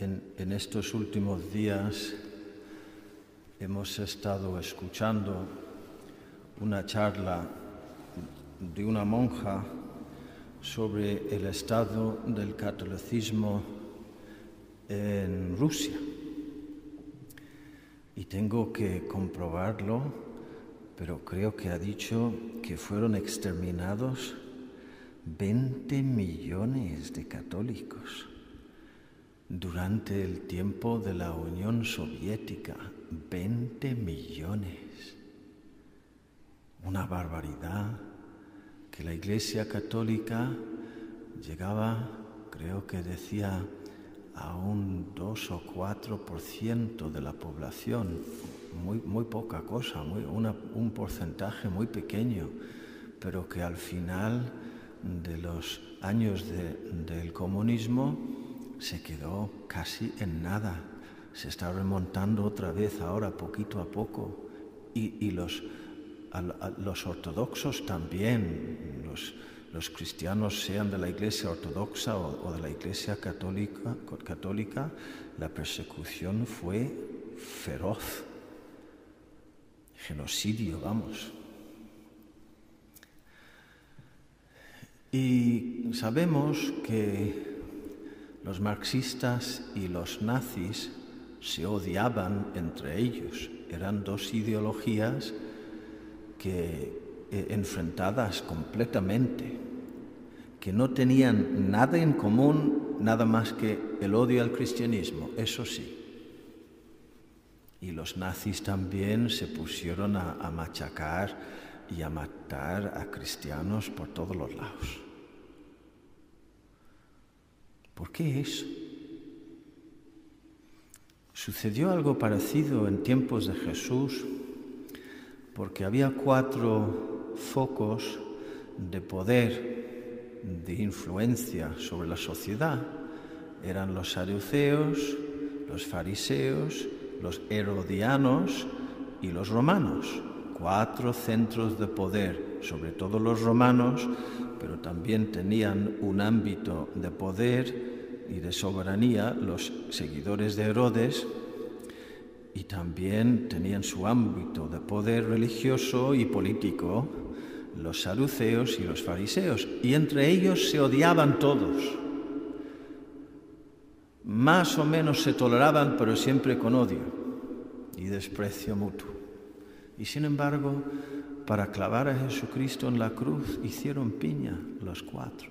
En, estos últimos días hemos estado escuchando una charla de una monja sobre el estado del catolicismo en Rusia. Y tengo que comprobarlo, pero creo que ha dicho que fueron exterminados 20 millones de católicos durante el tiempo de la Unión Soviética. 20 millones. Una barbaridad que la Iglesia Católica llegaba, creo que decía, a un 2 o 4% de la población, muy, muy poca cosa, un porcentaje muy pequeño, pero que al final de los años del comunismo se quedó casi en nada. Se está remontando otra vez ahora, poquito a poco. Y, los, los ortodoxos también, los, los, cristianos, sean de la iglesia ortodoxa o, de la iglesia católica, católica, la persecución fue feroz. Genocidio, vamos. Y sabemos que los marxistas y los nazis se odiaban entre ellos. Eran dos ideologías que eh, enfrentadas completamente, que no tenían nada en común, nada más que el odio al cristianismo, eso sí. Y los nazis también se pusieron a machacar y a matar a cristianos por todos los lados. ¿Por qué eso? Sucedió algo parecido en tiempos de Jesús, porque había cuatro focos de poder, de influencia sobre la sociedad. Eran los saduceos, los fariseos, los herodianos y los romanos cuatro centros de poder, sobre todo los romanos, pero también tenían un ámbito de poder y de soberanía los seguidores de Herodes, y también tenían su ámbito de poder religioso y político los saduceos y los fariseos, y entre ellos se odiaban todos. Más o menos se toleraban, pero siempre con odio y desprecio mutuo. Y sin embargo, para clavar a Jesucristo en la cruz hicieron piña los cuatro.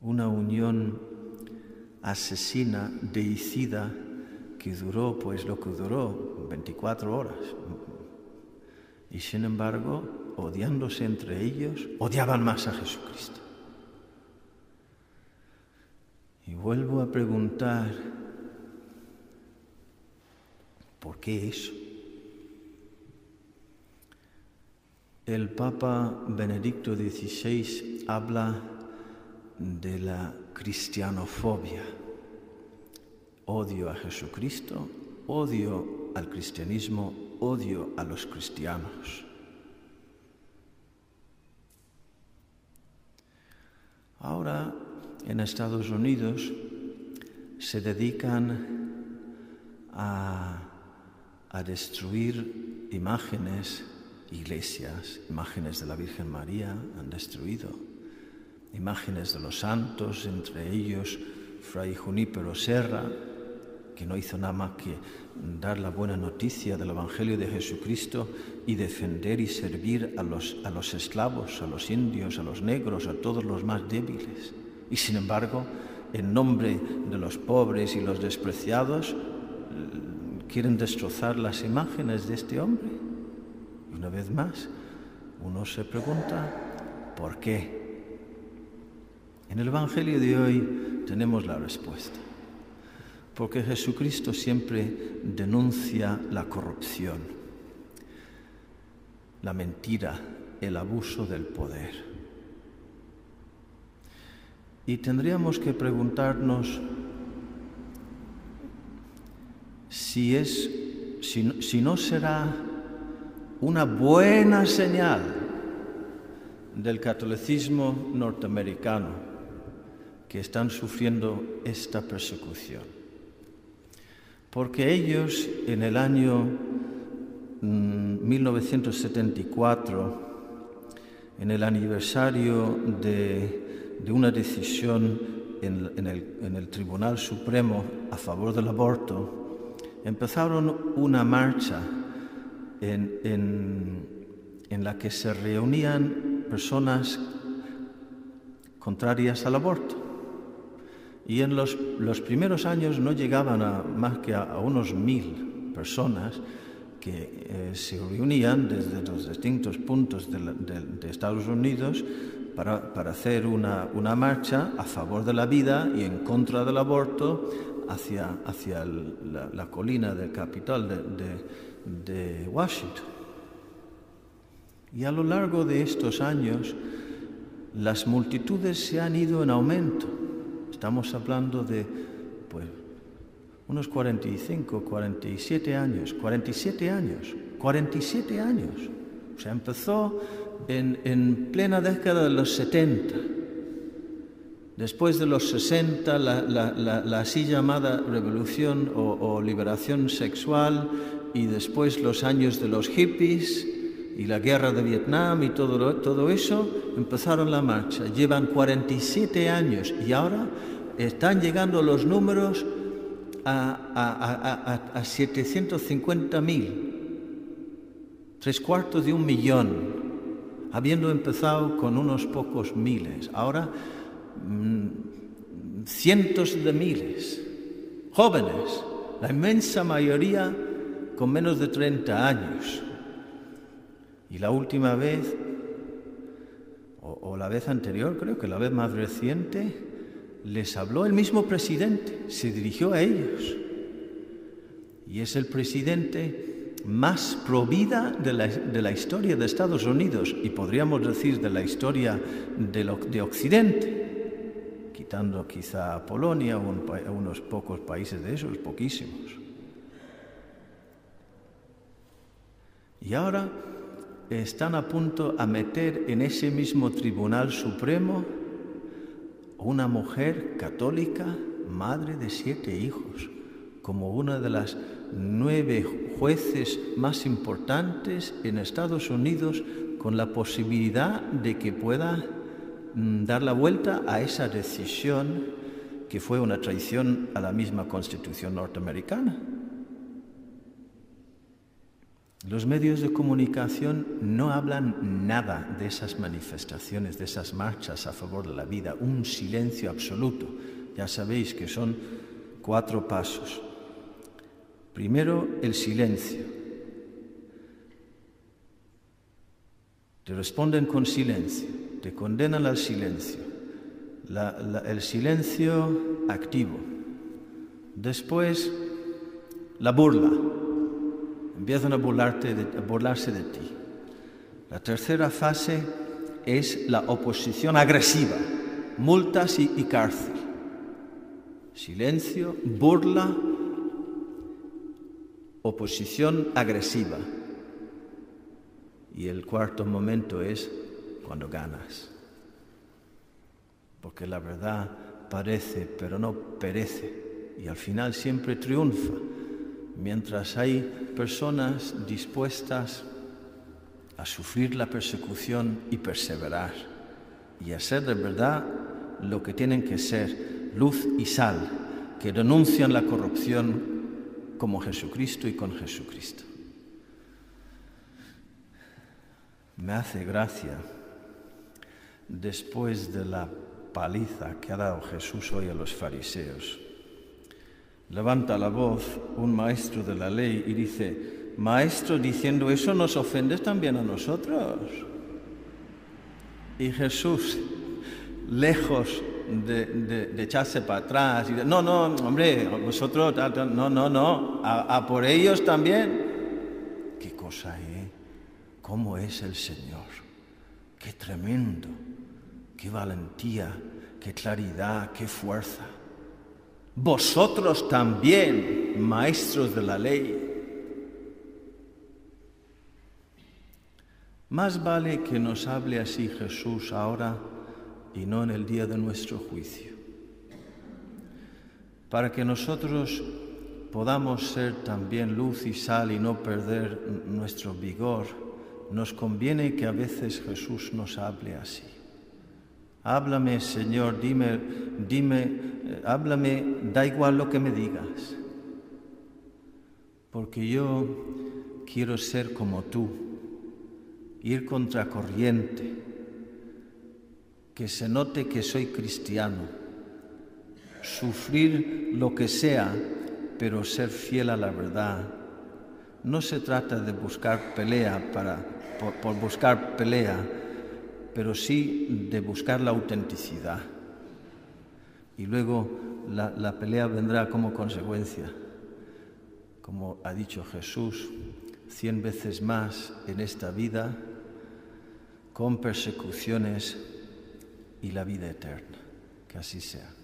Una unión asesina, deicida, que duró pues lo que duró, 24 horas. Y sin embargo, odiándose entre ellos, odiaban más a Jesucristo. Y vuelvo a preguntar, ¿por qué eso? El Papa Benedicto XVI habla de la cristianofobia, odio a Jesucristo, odio al cristianismo, odio a los cristianos. Ahora en Estados Unidos se dedican a, a destruir imágenes iglesias, imágenes de la Virgen María han destruido, imágenes de los santos, entre ellos Fray Junípero Serra, que no hizo nada más que dar la buena noticia del Evangelio de Jesucristo y defender y servir a los, a los esclavos, a los indios, a los negros, a todos los más débiles. Y sin embargo, en nombre de los pobres y los despreciados, quieren destrozar las imágenes de este hombre. Vez más, uno se pregunta, ¿por qué? En el Evangelio de hoy tenemos la respuesta. Porque Jesucristo siempre denuncia la corrupción, la mentira, el abuso del poder. Y tendríamos que preguntarnos si es si si no será una buena señal del catolicismo norteamericano, que están sufriendo esta persecución. Porque ellos en el año 1974, mm, en el aniversario de, una decisión en, el, Tribunal Supremo a favor del aborto, empezaron una marcha en, en la que se reunían personas contrarias al aborto. Y en los, primeros años no llegaban a más que a, unos mil personas que eh, se reunían desde los distintos puntos de, Estados Unidos para, hacer una, marcha a favor de la vida y en contra del aborto hacia, hacia la, colina del capital de Washington. Y a lo largo de estos años, las multitudes se han ido en aumento. Estamos hablando de pues, unos 45, 47 años, 47 años, 47 años. O sea, empezó en, plena década de los 70. Después de los 60, la, así llamada revolución o, liberación sexual y después los años de los hippies y la guerra de Vietnam y todo, todo eso, empezaron la marcha. Llevan 47 años y ahora están llegando los números a, a, a, 750.000, tres cuartos de un millón, habiendo empezado con unos pocos miles. Ahora cientos de miles, jóvenes, la inmensa mayoría con menos de 30 años. Y la última vez, o, la vez anterior, creo que la vez más reciente, les habló el mismo presidente, se dirigió a ellos. Y es el presidente más provida de la, historia de Estados Unidos y podríamos decir de la historia de Occidente, quizá a Polonia o unos pocos países de esos, poquísimos. Y ahora están a punto a meter en ese mismo Tribunal Supremo una mujer católica, madre de siete hijos, como una de las nueve jueces más importantes en Estados Unidos, con la posibilidad de que pueda dar la vuelta a esa decisión que fue una traición a la misma Constitución norteamericana. Los medios de comunicación no hablan nada de esas manifestaciones, de esas marchas a favor de la vida, un silencio absoluto. Ya sabéis que son cuatro pasos. Primero, el silencio. Te responden con silencio, te condenan al silencio. el silencio activo. Después, la burla empiezan a, burlarse de ti. La tercera fase es la oposición agresiva, multas y, y cárcel. Silencio, burla, oposición agresiva. Y el cuarto momento es cuando ganas. Porque la verdad parece, pero no perece. Y al final siempre triunfa mientras hay personas dispuestas a sufrir la persecución y perseverar y a ser de verdad lo que tienen que ser, luz y sal, que denuncian la corrupción como Jesucristo y con Jesucristo. Me hace gracia, después de la paliza que ha dado Jesús hoy a los fariseos, levanta la voz un maestro de la ley y dice, maestro, diciendo eso nos ofende también a nosotros. Y Jesús, lejos de, echarse para atrás, y no, no, hombre, vosotros, no, no, no, a, por ellos también. ¿Qué cosa, eh? ¿Cómo es el Señor? Qué tremendo, qué valentía, qué claridad, qué fuerza vosotros también, maestros de la ley. Más vale que nos hable así Jesús ahora y no en el día de nuestro juicio. para que nosotros podamos ser también luz y sal y no perder nuestro vigor, nos conviene que a veces Jesús nos hable así. Háblame, Señor, dime, dime, eh, háblame, da igual lo que me digas, porque yo quiero ser como tú, ir contracorriente, que se note que soy cristiano sufrir lo que sea, pero ser fiel a la verdad. No se trata de buscar pelea para, por, buscar pelea, pero sí de buscar la autenticidad. Y luego la, la pelea vendrá como consecuencia. Como ha dicho Jesús, cien veces más en esta vida, con persecuciones y la vida eterna. Que así sea.